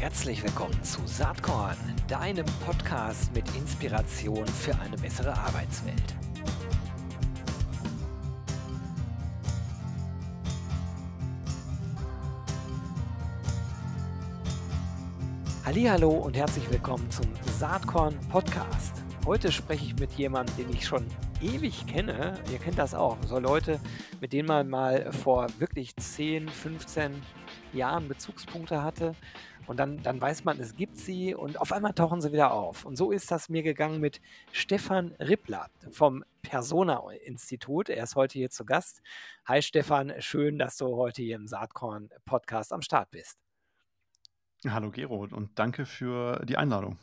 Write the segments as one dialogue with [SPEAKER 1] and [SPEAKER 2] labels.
[SPEAKER 1] Herzlich willkommen zu Saatkorn, deinem Podcast mit Inspiration für eine bessere Arbeitswelt. Hallo und herzlich willkommen zum Saatkorn Podcast. Heute spreche ich mit jemandem, den ich schon ewig kenne. Ihr kennt das auch. So Leute, mit denen man mal vor wirklich 10, 15 Jahren Bezugspunkte hatte. Und dann, dann weiß man, es gibt sie und auf einmal tauchen sie wieder auf. Und so ist das mir gegangen mit Stefan Rippler vom Persona-Institut. Er ist heute hier zu Gast. Hi Stefan, schön, dass du heute hier im Saatkorn-Podcast am Start bist.
[SPEAKER 2] Hallo Gero und danke für die Einladung.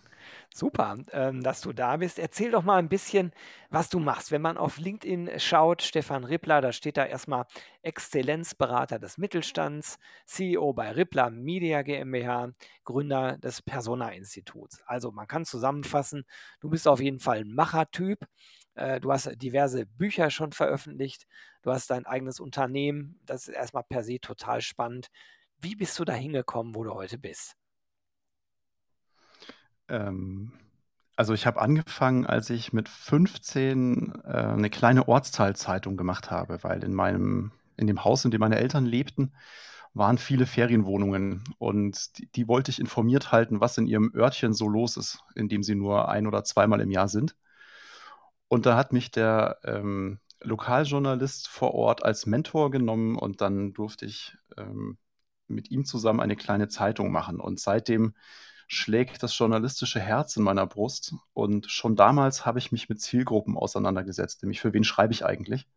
[SPEAKER 1] Super, ähm, dass du da bist. Erzähl doch mal ein bisschen, was du machst. Wenn man auf LinkedIn schaut, Stefan Rippler, da steht da erstmal Exzellenzberater des Mittelstands, CEO bei Rippler Media GmbH, Gründer des Persona-Instituts. Also man kann zusammenfassen, du bist auf jeden Fall ein Machertyp. Äh, du hast diverse Bücher schon veröffentlicht. Du hast dein eigenes Unternehmen. Das ist erstmal per se total spannend. Wie bist du da hingekommen, wo du heute bist?
[SPEAKER 2] Ähm, also ich habe angefangen, als ich mit 15 äh, eine kleine Ortsteilzeitung gemacht habe, weil in meinem, in dem Haus, in dem meine Eltern lebten, waren viele Ferienwohnungen und die, die wollte ich informiert halten, was in ihrem Örtchen so los ist, in dem sie nur ein oder zweimal im Jahr sind. Und da hat mich der ähm, Lokaljournalist vor Ort als Mentor genommen und dann durfte ich ähm, mit ihm zusammen eine kleine Zeitung machen. Und seitdem schlägt das journalistische Herz in meiner Brust. Und schon damals habe ich mich mit Zielgruppen auseinandergesetzt, nämlich für wen schreibe ich eigentlich.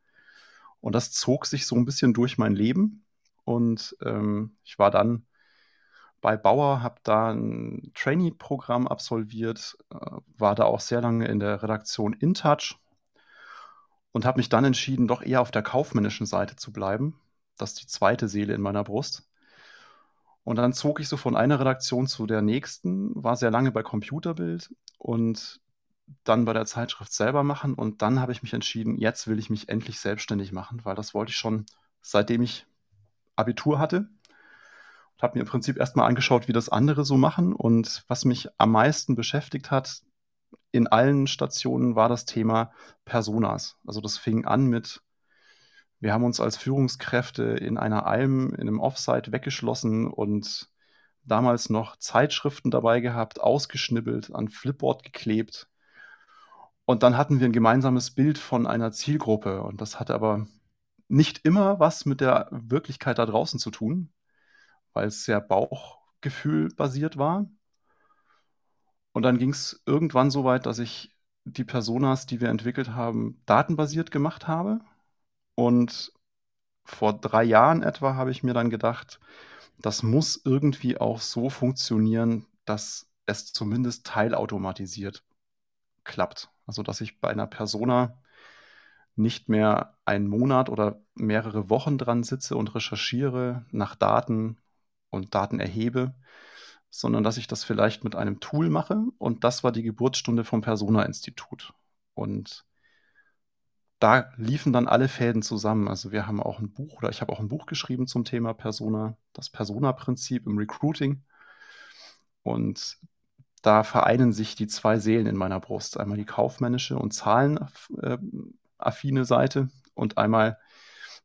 [SPEAKER 2] Und das zog sich so ein bisschen durch mein Leben. Und ähm, ich war dann bei Bauer, habe da ein Trainee-Programm absolviert, äh, war da auch sehr lange in der Redaktion InTouch und habe mich dann entschieden, doch eher auf der kaufmännischen Seite zu bleiben. Das ist die zweite Seele in meiner Brust. Und dann zog ich so von einer Redaktion zu der nächsten, war sehr lange bei Computerbild und dann bei der Zeitschrift selber machen. Und dann habe ich mich entschieden, jetzt will ich mich endlich selbstständig machen, weil das wollte ich schon seitdem ich Abitur hatte. Und habe mir im Prinzip erstmal angeschaut, wie das andere so machen. Und was mich am meisten beschäftigt hat in allen Stationen war das Thema Personas. Also das fing an mit wir haben uns als Führungskräfte in einer Alm, in einem Offsite weggeschlossen und damals noch Zeitschriften dabei gehabt, ausgeschnibbelt, an Flipboard geklebt. Und dann hatten wir ein gemeinsames Bild von einer Zielgruppe. Und das hatte aber nicht immer was mit der Wirklichkeit da draußen zu tun, weil es sehr Bauchgefühl basiert war. Und dann ging es irgendwann so weit, dass ich die Personas, die wir entwickelt haben, datenbasiert gemacht habe. Und vor drei Jahren etwa habe ich mir dann gedacht, das muss irgendwie auch so funktionieren, dass es zumindest teilautomatisiert klappt. Also dass ich bei einer Persona nicht mehr einen Monat oder mehrere Wochen dran sitze und recherchiere nach Daten und Daten erhebe, sondern dass ich das vielleicht mit einem Tool mache. Und das war die Geburtsstunde vom Persona-Institut. Und da liefen dann alle Fäden zusammen. Also wir haben auch ein Buch oder ich habe auch ein Buch geschrieben zum Thema Persona, das Persona-Prinzip im Recruiting. Und da vereinen sich die zwei Seelen in meiner Brust. Einmal die kaufmännische und zahlenaffine Seite und einmal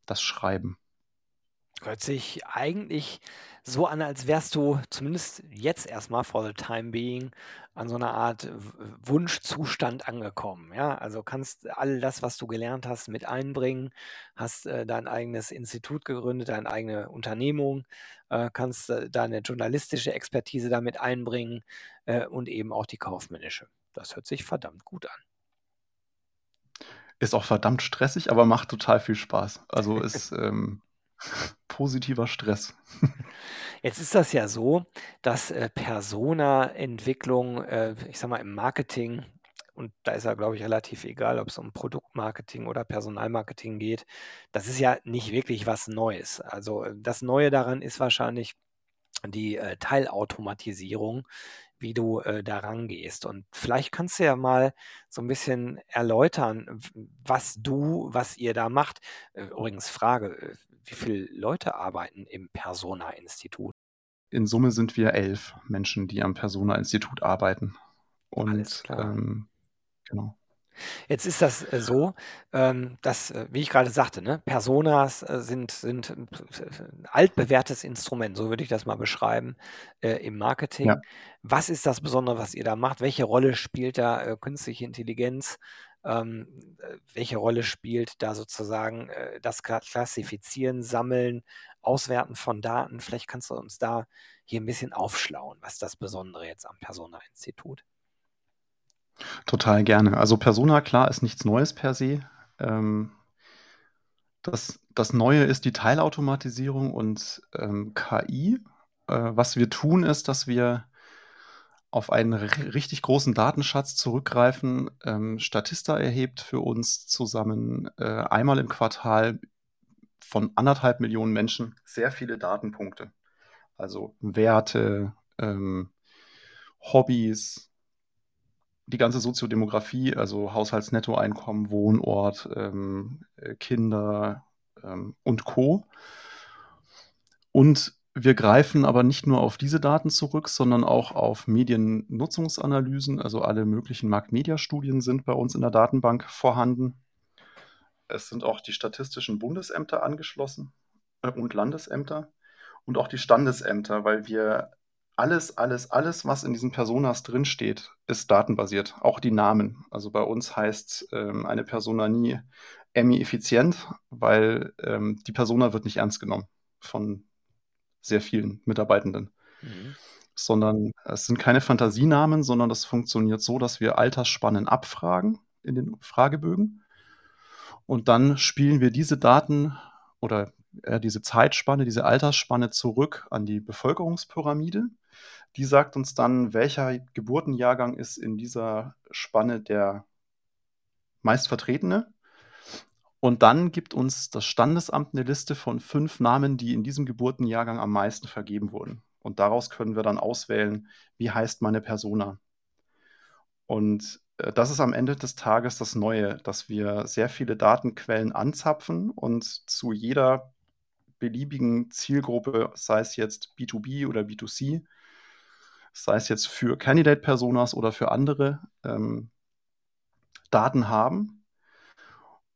[SPEAKER 2] das Schreiben.
[SPEAKER 1] Hört sich eigentlich so an, als wärst du zumindest jetzt erstmal for the time being an so einer Art Wunschzustand angekommen. Ja, also kannst all das, was du gelernt hast, mit einbringen, hast äh, dein eigenes Institut gegründet, deine eigene Unternehmung, äh, kannst äh, deine journalistische Expertise damit einbringen äh, und eben auch die kaufmännische. Das hört sich verdammt gut an.
[SPEAKER 2] Ist auch verdammt stressig, aber macht total viel Spaß. Also ist ähm, positiver Stress.
[SPEAKER 1] Jetzt ist das ja so, dass äh, Persona-Entwicklung, äh, ich sag mal, im Marketing, und da ist ja, glaube ich, relativ egal, ob es um Produktmarketing oder Personalmarketing geht, das ist ja nicht wirklich was Neues. Also äh, das Neue daran ist wahrscheinlich die äh, Teilautomatisierung, wie du äh, da rangehst. Und vielleicht kannst du ja mal so ein bisschen erläutern, was du, was ihr da macht. Äh, übrigens Frage, äh, wie viele Leute arbeiten im Persona-Institut?
[SPEAKER 2] in Summe sind wir elf Menschen, die am Persona-Institut arbeiten.
[SPEAKER 1] Alles
[SPEAKER 2] Und
[SPEAKER 1] klar.
[SPEAKER 2] ähm, genau.
[SPEAKER 1] Jetzt ist das äh, so, ähm, dass, äh, wie ich gerade sagte, ne, Personas äh, sind, sind ein altbewährtes Instrument, so würde ich das mal beschreiben, im Marketing.
[SPEAKER 2] Ja.
[SPEAKER 1] Was ist das Besondere, was ihr da macht? Welche Rolle spielt da künstliche Intelligenz? Ähm, äh, welche Rolle spielt da sozusagen das Kla- Klassifizieren, Sammeln, Auswerten von Daten? Vielleicht kannst du uns da hier ein bisschen aufschlauen. Was ist das Besondere jetzt am Persona-Institut?
[SPEAKER 2] Total gerne. Also Persona, klar, ist nichts Neues per se. Ähm, das, das Neue ist die Teilautomatisierung und ähm, KI. Äh, was wir tun, ist, dass wir auf einen ri- richtig großen Datenschatz zurückgreifen. Ähm, Statista erhebt für uns zusammen äh, einmal im Quartal von anderthalb Millionen Menschen sehr viele Datenpunkte. Also Werte, ähm, Hobbys, die ganze Soziodemografie, also Haushaltsnettoeinkommen, Wohnort, ähm, äh, Kinder ähm, und Co. Und wir greifen aber nicht nur auf diese Daten zurück, sondern auch auf Mediennutzungsanalysen. Also alle möglichen Marktmedia-Studien sind bei uns in der Datenbank vorhanden. Es sind auch die statistischen Bundesämter angeschlossen äh, und Landesämter und auch die Standesämter, weil wir alles, alles, alles, was in diesen Personas drinsteht, ist datenbasiert. Auch die Namen. Also bei uns heißt ähm, eine Persona nie Emmy effizient, weil ähm, die Persona wird nicht ernst genommen von sehr vielen Mitarbeitenden.
[SPEAKER 1] Mhm.
[SPEAKER 2] Sondern es sind keine Fantasienamen, sondern das funktioniert so, dass wir Altersspannen abfragen in den Fragebögen. Und dann spielen wir diese Daten oder äh, diese Zeitspanne, diese Altersspanne zurück an die Bevölkerungspyramide. Die sagt uns dann, welcher Geburtenjahrgang ist in dieser Spanne der meistvertretene. Und dann gibt uns das Standesamt eine Liste von fünf Namen, die in diesem Geburtenjahrgang am meisten vergeben wurden. Und daraus können wir dann auswählen, wie heißt meine Persona. Und äh, das ist am Ende des Tages das Neue, dass wir sehr viele Datenquellen anzapfen und zu jeder beliebigen Zielgruppe, sei es jetzt B2B oder B2C, sei es jetzt für Candidate-Personas oder für andere, ähm, Daten haben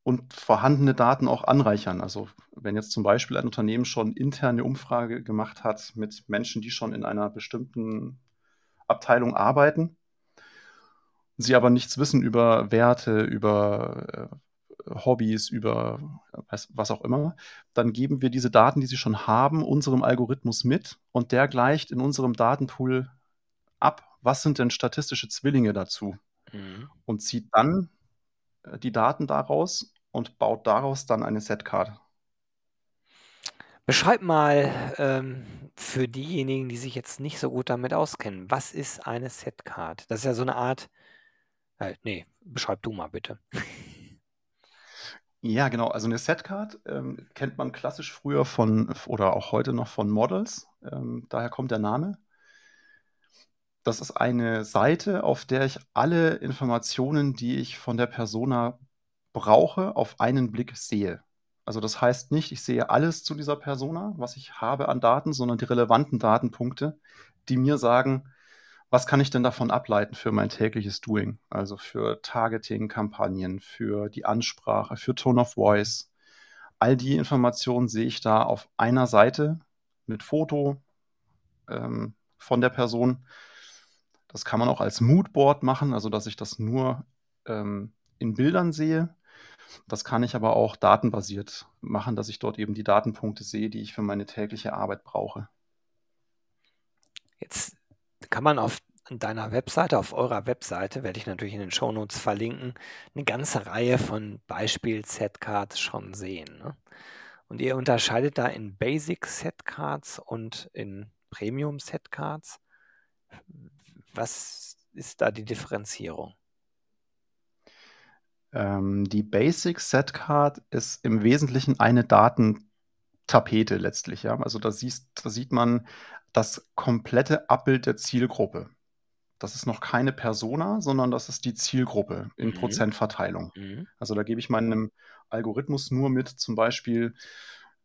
[SPEAKER 2] und vorhandene Daten auch anreichern. Also wenn jetzt zum Beispiel ein Unternehmen schon interne Umfrage gemacht hat mit Menschen, die schon in einer bestimmten Abteilung arbeiten, sie aber nichts wissen über Werte, über äh, Hobbys, über was, was auch immer, dann geben wir diese Daten, die sie schon haben, unserem Algorithmus mit und der gleicht in unserem Datenpool ab, was sind denn statistische Zwillinge dazu
[SPEAKER 1] Mhm.
[SPEAKER 2] und zieht dann äh, die Daten daraus und baut daraus dann eine Setcard.
[SPEAKER 1] Beschreib mal ähm, für diejenigen, die sich jetzt nicht so gut damit auskennen, was ist eine Setcard? Das ist ja so eine Art. Äh, nee, beschreib du mal bitte.
[SPEAKER 2] Ja, genau. Also eine Setcard ähm, kennt man klassisch früher von oder auch heute noch von Models. Ähm, daher kommt der Name. Das ist eine Seite, auf der ich alle Informationen, die ich von der Persona brauche, auf einen Blick sehe. Also das heißt nicht, ich sehe alles zu dieser Persona, was ich habe an Daten, sondern die relevanten Datenpunkte, die mir sagen, was kann ich denn davon ableiten für mein tägliches Doing? Also für Targeting-Kampagnen, für die Ansprache, für Tone of Voice. All die Informationen sehe ich da auf einer Seite mit Foto ähm, von der Person. Das kann man auch als Moodboard machen, also dass ich das nur ähm, in Bildern sehe. Das kann ich aber auch datenbasiert machen, dass ich dort eben die Datenpunkte sehe, die ich für meine tägliche Arbeit brauche.
[SPEAKER 1] Jetzt kann man auf deiner Webseite, auf eurer Webseite, werde ich natürlich in den Shownotes verlinken, eine ganze Reihe von Beispiel-Setcards schon sehen. Ne? Und ihr unterscheidet da in Basic-Setcards und in Premium-Setcards. Was ist da die Differenzierung?
[SPEAKER 2] Ähm, die Basic Set Card ist im Wesentlichen eine Datentapete letztlich. Ja? Also da, siehst, da sieht man das komplette Abbild der Zielgruppe. Das ist noch keine Persona, sondern das ist die Zielgruppe in
[SPEAKER 1] Mhm.
[SPEAKER 2] Prozentverteilung.
[SPEAKER 1] Mhm.
[SPEAKER 2] Also da gebe ich meinem Algorithmus nur mit, zum Beispiel,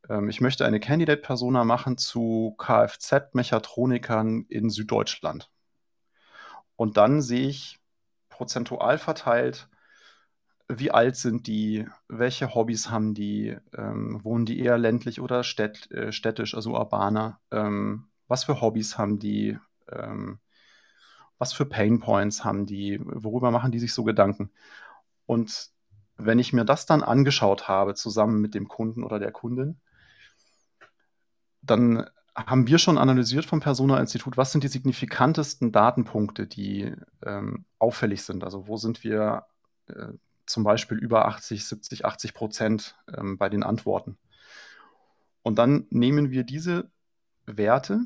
[SPEAKER 2] ähm, ich möchte eine Candidate-Persona machen zu Kfz-Mechatronikern in Süddeutschland. Und dann sehe ich prozentual verteilt, wie alt sind die, welche Hobbys haben die, ähm, wohnen die eher ländlich oder städt, äh, städtisch, also urbaner, ähm, was für Hobbys haben die, ähm, was für Pain Points haben die, worüber machen die sich so Gedanken. Und wenn ich mir das dann angeschaut habe, zusammen mit dem Kunden oder der Kundin, dann haben wir schon analysiert vom Persona-Institut, was sind die signifikantesten Datenpunkte, die ähm, auffällig sind. Also wo sind wir äh, zum Beispiel über 80, 70, 80 Prozent ähm, bei den Antworten. Und dann nehmen wir diese Werte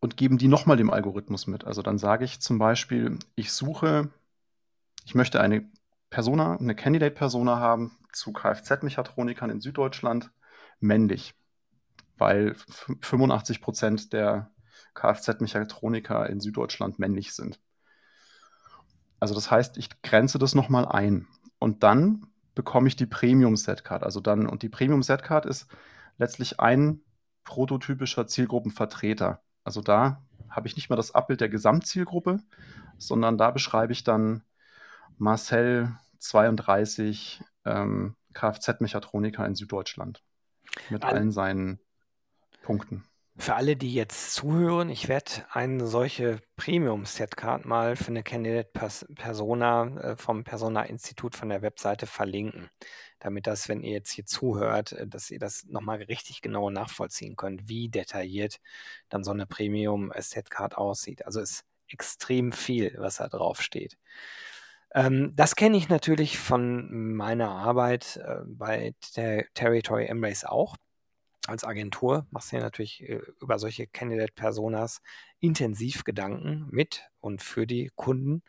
[SPEAKER 2] und geben die nochmal dem Algorithmus mit. Also dann sage ich zum Beispiel, ich suche, ich möchte eine Persona, eine Candidate-Persona haben zu Kfz-Mechatronikern in Süddeutschland, männlich, weil 85 Prozent der Kfz-Mechatroniker in Süddeutschland männlich sind. Also das heißt, ich grenze das nochmal ein und dann bekomme ich die Premium Set Card. Also dann, und die Premium Set Card ist letztlich ein prototypischer Zielgruppenvertreter. Also da habe ich nicht mehr das Abbild der Gesamtzielgruppe, sondern da beschreibe ich dann Marcel 32 ähm, Kfz-Mechatroniker in Süddeutschland mit allen seinen Punkten.
[SPEAKER 1] Für alle, die jetzt zuhören, ich werde eine solche Premium-Setcard mal für eine Candidate-Persona äh, vom Persona-Institut von der Webseite verlinken, damit das, wenn ihr jetzt hier zuhört, äh, dass ihr das nochmal richtig genau nachvollziehen könnt, wie detailliert dann so eine Premium-Setcard aussieht. Also ist extrem viel, was da drauf steht. Ähm, das kenne ich natürlich von meiner Arbeit äh, bei der Territory Embrace auch als Agentur machst du dir natürlich äh, über solche Candidate-Personas intensiv Gedanken mit und für die Kunden.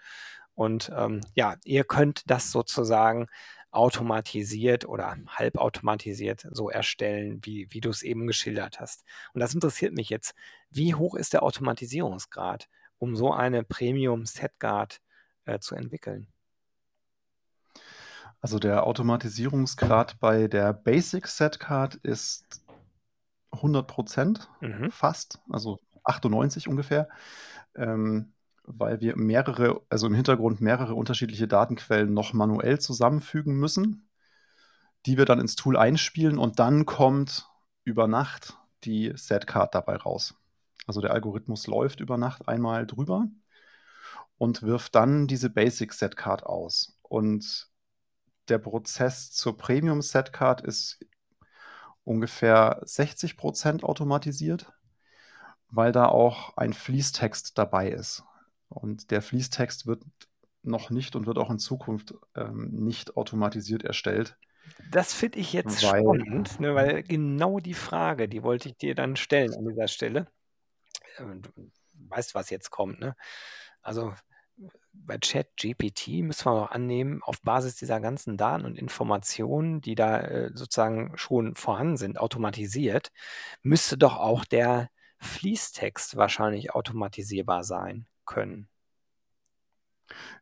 [SPEAKER 1] Und ähm, ja, ihr könnt das sozusagen automatisiert oder halbautomatisiert so erstellen, wie, wie du es eben geschildert hast. Und das interessiert mich jetzt. Wie hoch ist der Automatisierungsgrad, um so eine Premium-Setguard äh, zu entwickeln?
[SPEAKER 2] Also der Automatisierungsgrad bei der Basic Setcard ist 100 Prozent mhm. fast, also 98 ungefähr, ähm, weil wir mehrere, also im Hintergrund mehrere unterschiedliche Datenquellen noch manuell zusammenfügen müssen, die wir dann ins Tool einspielen und dann kommt über Nacht die Setcard dabei raus. Also der Algorithmus läuft über Nacht einmal drüber und wirft dann diese Basic Setcard aus. Und der Prozess zur Premium Setcard ist ungefähr 60 Prozent automatisiert, weil da auch ein Fließtext dabei ist. Und der Fließtext wird noch nicht und wird auch in Zukunft ähm, nicht automatisiert erstellt.
[SPEAKER 1] Das finde ich jetzt weil, spannend, ne, weil genau die Frage, die wollte ich dir dann stellen an dieser Stelle. Ähm, du weißt, was jetzt kommt, ne? Also bei ChatGPT müssen wir auch annehmen, auf Basis dieser ganzen Daten und Informationen, die da äh, sozusagen schon vorhanden sind, automatisiert, müsste doch auch der Fließtext wahrscheinlich automatisierbar sein können.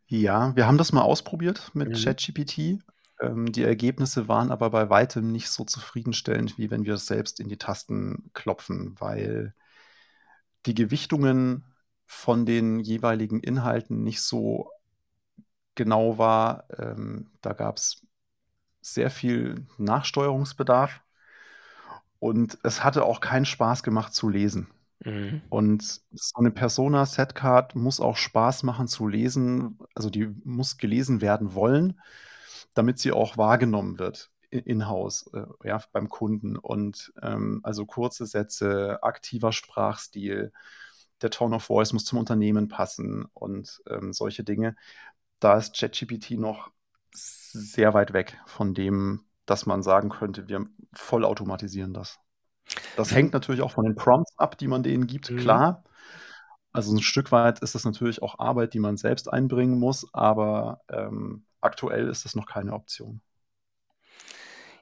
[SPEAKER 2] Ja, wir haben das mal ausprobiert mit mhm. ChatGPT. Ähm, die Ergebnisse waren aber bei weitem nicht so zufriedenstellend, wie wenn wir es selbst in die Tasten klopfen, weil die Gewichtungen von den jeweiligen Inhalten nicht so genau war. Ähm, da gab es sehr viel Nachsteuerungsbedarf und es hatte auch keinen Spaß gemacht zu lesen. Mhm. Und so eine Persona-Setcard muss auch Spaß machen zu lesen, also die muss gelesen werden wollen, damit sie auch wahrgenommen wird in-house, äh, ja, beim Kunden. Und ähm, also kurze Sätze, aktiver Sprachstil, der Tone of Voice muss zum Unternehmen passen und ähm, solche Dinge. Da ist ChatGPT noch sehr weit weg von dem, dass man sagen könnte, wir vollautomatisieren das. Das hängt natürlich auch von den Prompts ab, die man denen gibt, mhm. klar. Also ein Stück weit ist das natürlich auch Arbeit, die man selbst einbringen muss, aber ähm, aktuell ist das noch keine Option.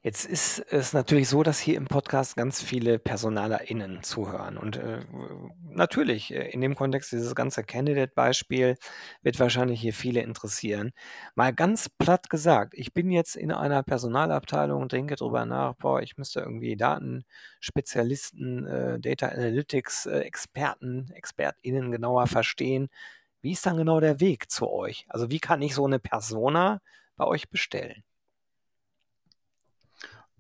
[SPEAKER 1] Jetzt ist es natürlich so, dass hier im Podcast ganz viele PersonalerInnen zuhören. Und äh, natürlich, äh, in dem Kontext, dieses ganze Candidate-Beispiel wird wahrscheinlich hier viele interessieren. Mal ganz platt gesagt, ich bin jetzt in einer Personalabteilung und denke drüber nach, boah, ich müsste irgendwie Datenspezialisten, äh, Data Analytics, äh, Experten, ExpertInnen genauer verstehen. Wie ist dann genau der Weg zu euch? Also wie kann ich so eine Persona bei euch bestellen?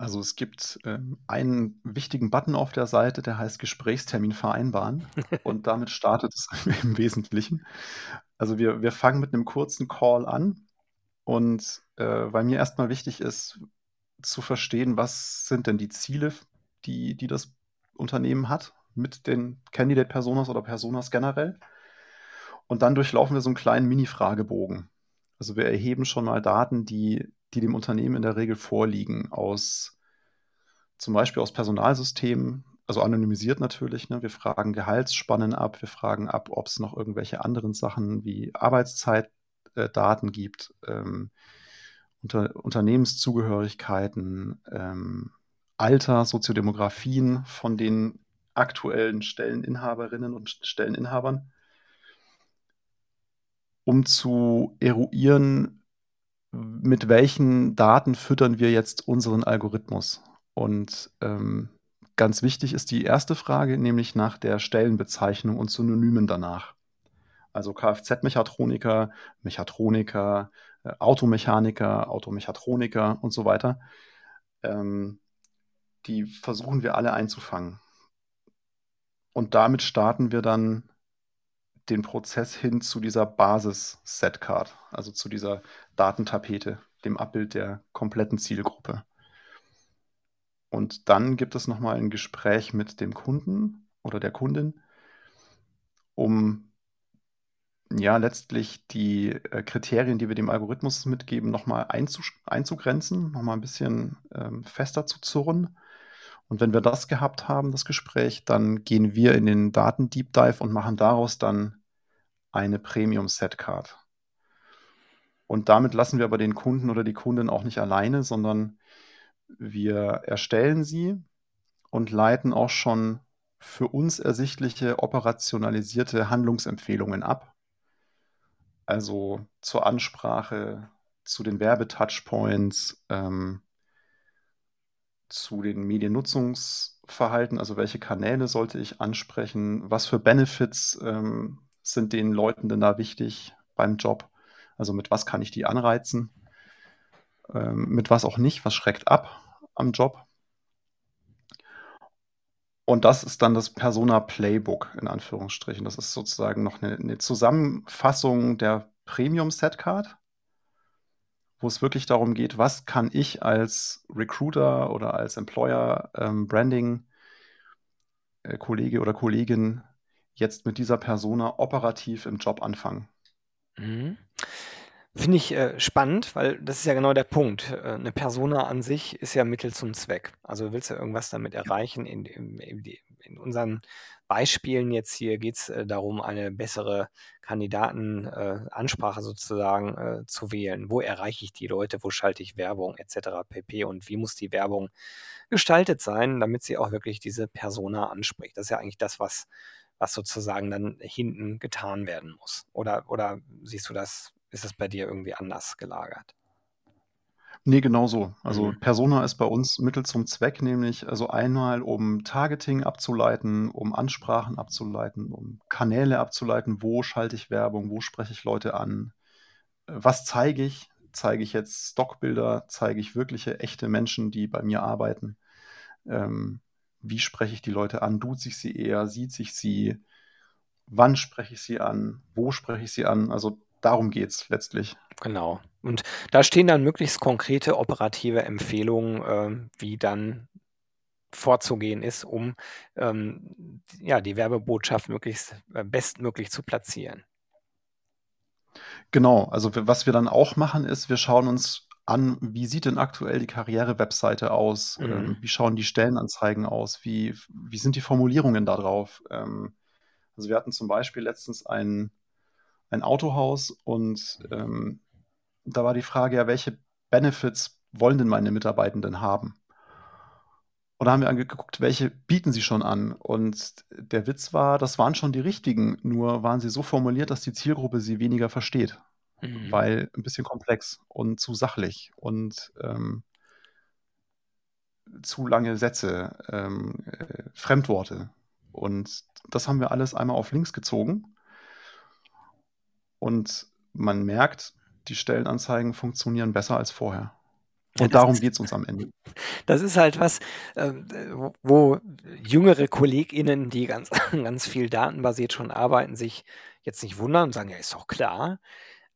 [SPEAKER 2] Also es gibt ähm, einen wichtigen Button auf der Seite, der heißt Gesprächstermin vereinbaren. Und damit startet es im Wesentlichen. Also wir, wir fangen mit einem kurzen Call an. Und äh, weil mir erstmal wichtig ist, zu verstehen, was sind denn die Ziele, die, die das Unternehmen hat mit den Candidate-Personas oder Personas generell. Und dann durchlaufen wir so einen kleinen Mini-Fragebogen. Also wir erheben schon mal Daten, die die dem Unternehmen in der Regel vorliegen, aus zum Beispiel aus Personalsystemen, also anonymisiert natürlich. Ne? Wir fragen Gehaltsspannen ab, wir fragen ab, ob es noch irgendwelche anderen Sachen wie Arbeitszeitdaten äh, gibt, ähm, unter, Unternehmenszugehörigkeiten, ähm, Alter, Soziodemografien von den aktuellen Stelleninhaberinnen und Stelleninhabern, um zu eruieren, mit welchen Daten füttern wir jetzt unseren Algorithmus? Und ähm, ganz wichtig ist die erste Frage, nämlich nach der Stellenbezeichnung und Synonymen danach. Also Kfz-Mechatroniker, Mechatroniker, äh, Automechaniker, Automechatroniker und so weiter. Ähm, die versuchen wir alle einzufangen. Und damit starten wir dann den Prozess hin zu dieser Basis-Setcard, also zu dieser Datentapete, dem Abbild der kompletten Zielgruppe. Und dann gibt es nochmal ein Gespräch mit dem Kunden oder der Kundin, um ja letztlich die äh, Kriterien, die wir dem Algorithmus mitgeben, nochmal einzugrenzen, nochmal ein bisschen ähm, fester zu zurren. Und wenn wir das gehabt haben, das Gespräch, dann gehen wir in den Daten-Deep Dive und machen daraus dann eine Premium-Set-Card. Und damit lassen wir aber den Kunden oder die Kundin auch nicht alleine, sondern wir erstellen sie und leiten auch schon für uns ersichtliche operationalisierte Handlungsempfehlungen ab. Also zur Ansprache, zu den Werbetouchpoints, ähm, zu den Mediennutzungsverhalten, also welche Kanäle sollte ich ansprechen, was für Benefits ähm, sind den Leuten denn da wichtig beim Job? Also mit was kann ich die anreizen? Ähm, mit was auch nicht? Was schreckt ab am Job? Und das ist dann das Persona Playbook in Anführungsstrichen. Das ist sozusagen noch eine, eine Zusammenfassung der Premium Setcard, wo es wirklich darum geht, was kann ich als Recruiter oder als Employer ähm, Branding äh, Kollege oder Kollegin jetzt mit dieser Persona operativ im Job anfangen.
[SPEAKER 1] Mhm. Finde ich äh, spannend, weil das ist ja genau der Punkt. Äh, eine Persona an sich ist ja Mittel zum Zweck. Also willst du irgendwas damit erreichen? In, in, in unseren Beispielen jetzt hier geht es äh, darum, eine bessere Kandidatenansprache sozusagen äh, zu wählen. Wo erreiche ich die Leute? Wo schalte ich Werbung etc. pp. Und wie muss die Werbung gestaltet sein, damit sie auch wirklich diese Persona anspricht? Das ist ja eigentlich das, was was sozusagen dann hinten getan werden muss. Oder, oder siehst du das, ist es bei dir irgendwie anders gelagert?
[SPEAKER 2] Nee, genau so. Also mhm. Persona ist bei uns Mittel zum Zweck, nämlich also einmal um Targeting abzuleiten, um Ansprachen abzuleiten, um Kanäle abzuleiten, wo schalte ich Werbung, wo spreche ich Leute an, was zeige ich? Zeige ich jetzt Stockbilder, zeige ich wirkliche, echte Menschen, die bei mir arbeiten? Ähm, wie spreche ich die Leute an? Duze ich sie eher? Sieht sich sie? Wann spreche ich sie an? Wo spreche ich sie an? Also darum geht es letztlich.
[SPEAKER 1] Genau. Und da stehen dann möglichst konkrete operative Empfehlungen, äh, wie dann vorzugehen ist, um ähm, ja, die Werbebotschaft möglichst äh, bestmöglich zu platzieren.
[SPEAKER 2] Genau, also was wir dann auch machen, ist, wir schauen uns an, wie sieht denn aktuell die Karriere-Webseite aus? Mhm. Ähm, wie schauen die Stellenanzeigen aus? Wie, wie sind die Formulierungen da drauf? Ähm, also wir hatten zum Beispiel letztens ein, ein Autohaus und ähm, da war die Frage ja, welche Benefits wollen denn meine Mitarbeitenden haben? Und da haben wir angeguckt, welche bieten sie schon an. Und der Witz war, das waren schon die richtigen, nur waren sie so formuliert, dass die Zielgruppe sie weniger versteht. Mhm. Weil ein bisschen komplex und zu sachlich und ähm, zu lange Sätze, ähm, äh, Fremdworte. Und das haben wir alles einmal auf links gezogen. Und man merkt, die Stellenanzeigen funktionieren besser als vorher. Und darum geht es uns am Ende.
[SPEAKER 1] Das ist halt was, äh, wo jüngere KollegInnen, die ganz, ganz viel datenbasiert schon arbeiten, sich jetzt nicht wundern und sagen, ja, ist doch klar.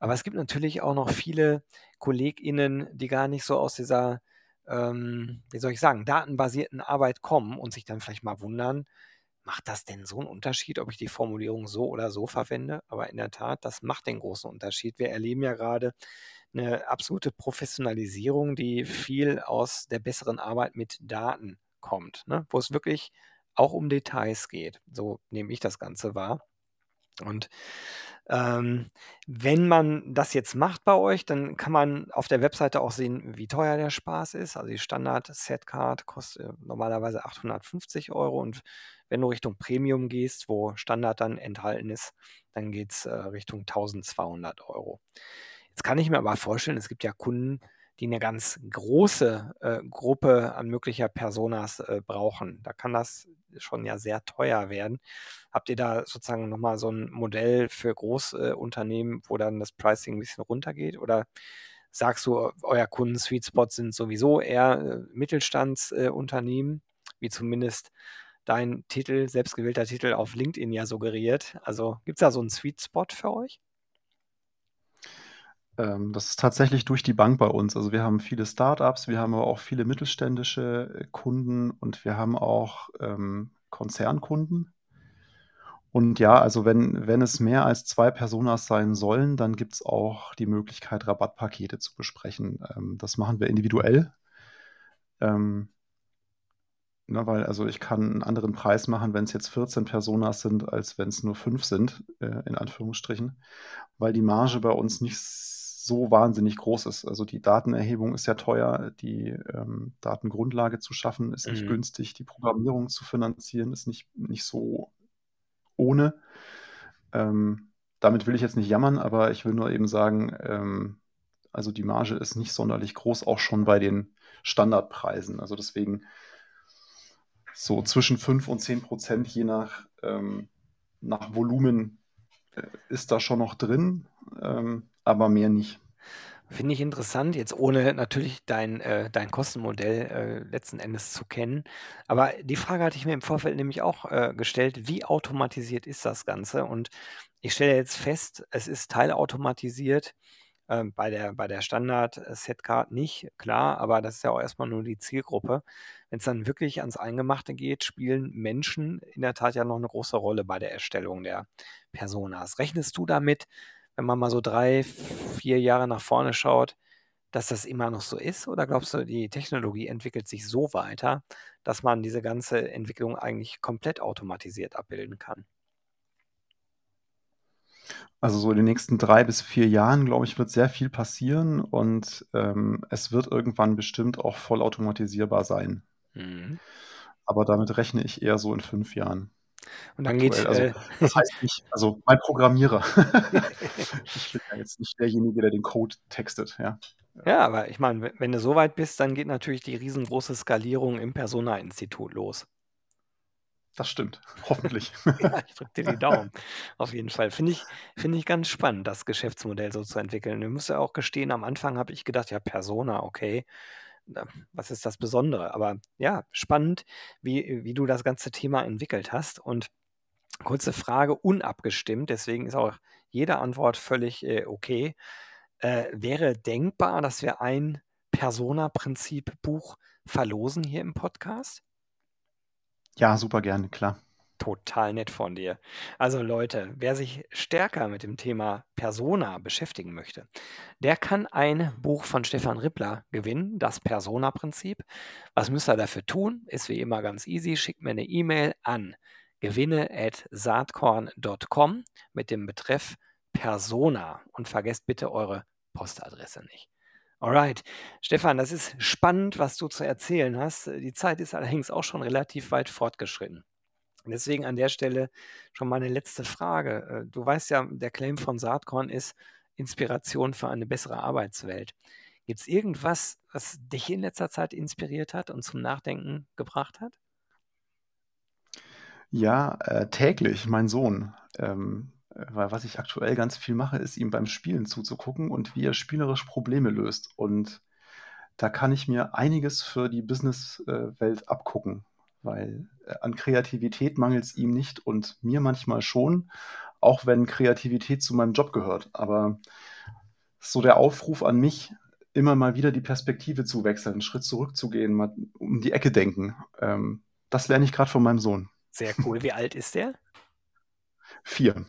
[SPEAKER 1] Aber es gibt natürlich auch noch viele KollegInnen, die gar nicht so aus dieser, ähm, wie soll ich sagen, datenbasierten Arbeit kommen und sich dann vielleicht mal wundern, macht das denn so einen Unterschied, ob ich die Formulierung so oder so verwende? Aber in der Tat, das macht den großen Unterschied. Wir erleben ja gerade eine absolute Professionalisierung, die viel aus der besseren Arbeit mit Daten kommt, ne? wo es wirklich auch um Details geht. So nehme ich das Ganze wahr. Und ähm, wenn man das jetzt macht bei euch, dann kann man auf der Webseite auch sehen, wie teuer der Spaß ist. Also die Standard-Setcard kostet normalerweise 850 Euro und wenn du Richtung Premium gehst, wo Standard dann enthalten ist, dann geht es äh, Richtung 1200 Euro. Jetzt kann ich mir aber vorstellen, es gibt ja Kunden, die eine ganz große äh, Gruppe an möglicher Personas äh, brauchen. Da kann das schon ja sehr teuer werden. Habt ihr da sozusagen nochmal so ein Modell für Großunternehmen, wo dann das Pricing ein bisschen runtergeht? Oder sagst du, euer Kunden-Sweet Spot sind sowieso eher äh, Mittelstandsunternehmen, wie zumindest dein Titel, selbstgewählter Titel auf LinkedIn ja suggeriert. Also gibt es da so einen Sweet Spot für euch?
[SPEAKER 2] Ähm, das ist tatsächlich durch die Bank bei uns. Also wir haben viele Startups, wir haben aber auch viele mittelständische äh, Kunden und wir haben auch ähm, Konzernkunden. Und ja, also wenn, wenn es mehr als zwei Personas sein sollen, dann gibt es auch die Möglichkeit, Rabattpakete zu besprechen. Ähm, das machen wir individuell. Ähm, Ne, weil also ich kann einen anderen Preis machen, wenn es jetzt 14 Personas sind, als wenn es nur 5 sind, äh, in Anführungsstrichen, weil die Marge bei uns nicht so wahnsinnig groß ist. Also die Datenerhebung ist sehr teuer, die ähm, Datengrundlage zu schaffen ist nicht mhm. günstig, die Programmierung zu finanzieren ist nicht, nicht so ohne. Ähm, damit will ich jetzt nicht jammern, aber ich will nur eben sagen, ähm, also die Marge ist nicht sonderlich groß, auch schon bei den Standardpreisen. Also deswegen so zwischen 5 und 10 Prozent je nach, ähm, nach Volumen äh, ist da schon noch drin, ähm, aber mehr nicht.
[SPEAKER 1] Finde ich interessant, jetzt ohne natürlich dein, äh, dein Kostenmodell äh, letzten Endes zu kennen. Aber die Frage hatte ich mir im Vorfeld nämlich auch äh, gestellt, wie automatisiert ist das Ganze? Und ich stelle jetzt fest, es ist teilautomatisiert. Ähm, bei der, bei der Standard-Setcard nicht, klar, aber das ist ja auch erstmal nur die Zielgruppe. Wenn es dann wirklich ans Eingemachte geht, spielen Menschen in der Tat ja noch eine große Rolle bei der Erstellung der Personas. Rechnest du damit, wenn man mal so drei, vier Jahre nach vorne schaut, dass das immer noch so ist? Oder glaubst du, die Technologie entwickelt sich so weiter, dass man diese ganze Entwicklung eigentlich komplett automatisiert abbilden kann?
[SPEAKER 2] Also so in den nächsten drei bis vier Jahren, glaube ich, wird sehr viel passieren und ähm, es wird irgendwann bestimmt auch vollautomatisierbar sein. Mhm. Aber damit rechne ich eher so in fünf Jahren.
[SPEAKER 1] Und dann geht
[SPEAKER 2] also, äh, das heißt nicht, also mein Programmierer. ich bin ja jetzt nicht derjenige, der den Code textet, ja.
[SPEAKER 1] Ja, aber ich meine, wenn du so weit bist, dann geht natürlich die riesengroße Skalierung im Persona-Institut los.
[SPEAKER 2] Das stimmt, hoffentlich.
[SPEAKER 1] ja, ich drücke dir die Daumen. Auf jeden Fall. Finde ich, find ich ganz spannend, das Geschäftsmodell so zu entwickeln. Ich muss ja auch gestehen, am Anfang habe ich gedacht, ja, Persona, okay. Was ist das Besondere? Aber ja, spannend, wie, wie du das ganze Thema entwickelt hast. Und kurze Frage, unabgestimmt, deswegen ist auch jede Antwort völlig äh, okay. Äh, wäre denkbar, dass wir ein Persona-Prinzip-Buch verlosen hier im Podcast?
[SPEAKER 2] Ja, super gerne, klar.
[SPEAKER 1] Total nett von dir. Also Leute, wer sich stärker mit dem Thema Persona beschäftigen möchte, der kann ein Buch von Stefan Rippler gewinnen, das Persona-Prinzip. Was müsst ihr dafür tun? Ist wie immer ganz easy. Schickt mir eine E-Mail an gewinne.saatkorn.com mit dem Betreff Persona und vergesst bitte eure Postadresse nicht. Alright. Stefan, das ist spannend, was du zu erzählen hast. Die Zeit ist allerdings auch schon relativ weit fortgeschritten. Deswegen an der Stelle schon meine letzte Frage. Äh, du weißt ja, der Claim von Saatkorn ist Inspiration für eine bessere Arbeitswelt. Gibt es irgendwas, was dich in letzter Zeit inspiriert hat und zum Nachdenken gebracht hat?
[SPEAKER 2] Ja, äh, täglich, mein Sohn. Ähm, äh, weil was ich aktuell ganz viel mache, ist ihm beim Spielen zuzugucken und wie er spielerisch Probleme löst. Und da kann ich mir einiges für die Businesswelt äh, abgucken, weil äh, an Kreativität mangelt es ihm nicht und mir manchmal schon, auch wenn Kreativität zu meinem Job gehört. Aber so der Aufruf an mich, immer mal wieder die Perspektive zu wechseln, einen Schritt zurückzugehen, mal um die Ecke denken. Ähm, das lerne ich gerade von meinem Sohn.
[SPEAKER 1] Sehr cool. Wie alt ist der?
[SPEAKER 2] Vier.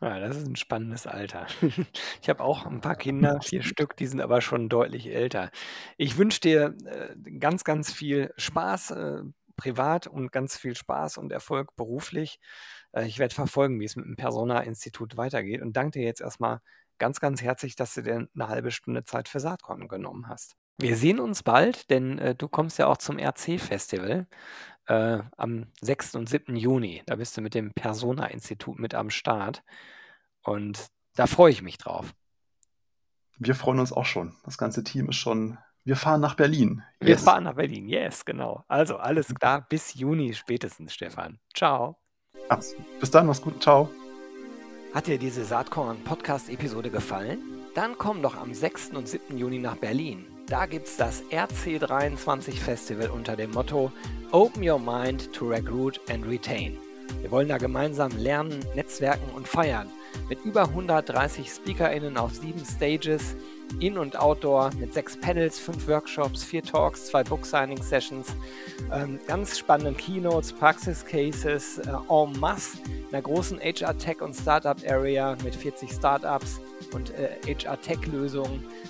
[SPEAKER 1] Ja, das ist ein spannendes Alter. Ich habe auch ein paar Kinder, vier Stück, die sind aber schon deutlich älter. Ich wünsche dir äh, ganz, ganz viel Spaß äh, privat und ganz viel Spaß und Erfolg beruflich. Äh, ich werde verfolgen, wie es mit dem Persona-Institut weitergeht und danke dir jetzt erstmal ganz, ganz herzlich, dass du dir eine halbe Stunde Zeit für Saatkorn genommen hast. Wir sehen uns bald, denn äh, du kommst ja auch zum RC-Festival äh, am 6. und 7. Juni. Da bist du mit dem Persona-Institut mit am Start. Und da freue ich mich drauf.
[SPEAKER 2] Wir freuen uns auch schon. Das ganze Team ist schon. Wir fahren nach Berlin.
[SPEAKER 1] Yes. Wir fahren nach Berlin, yes, genau. Also alles klar, bis Juni spätestens, Stefan. Ciao.
[SPEAKER 2] Bis dann, mach's gut. Ciao.
[SPEAKER 1] Hat dir diese Saatkorn-Podcast-Episode gefallen? Dann komm doch am 6. und 7. Juni nach Berlin. Da gibt's das RC23 Festival unter dem Motto Open Your Mind to Recruit and Retain. Wir wollen da gemeinsam lernen, netzwerken und feiern. Mit über 130 SpeakerInnen auf sieben Stages, In- und Outdoor, mit sechs Panels, fünf Workshops, vier Talks, zwei Book-Signing-Sessions, ähm, ganz spannenden Keynotes, Praxis-Cases äh, en masse, einer großen HR-Tech- und Startup-Area mit 40 Startups und äh, HR-Tech-Lösungen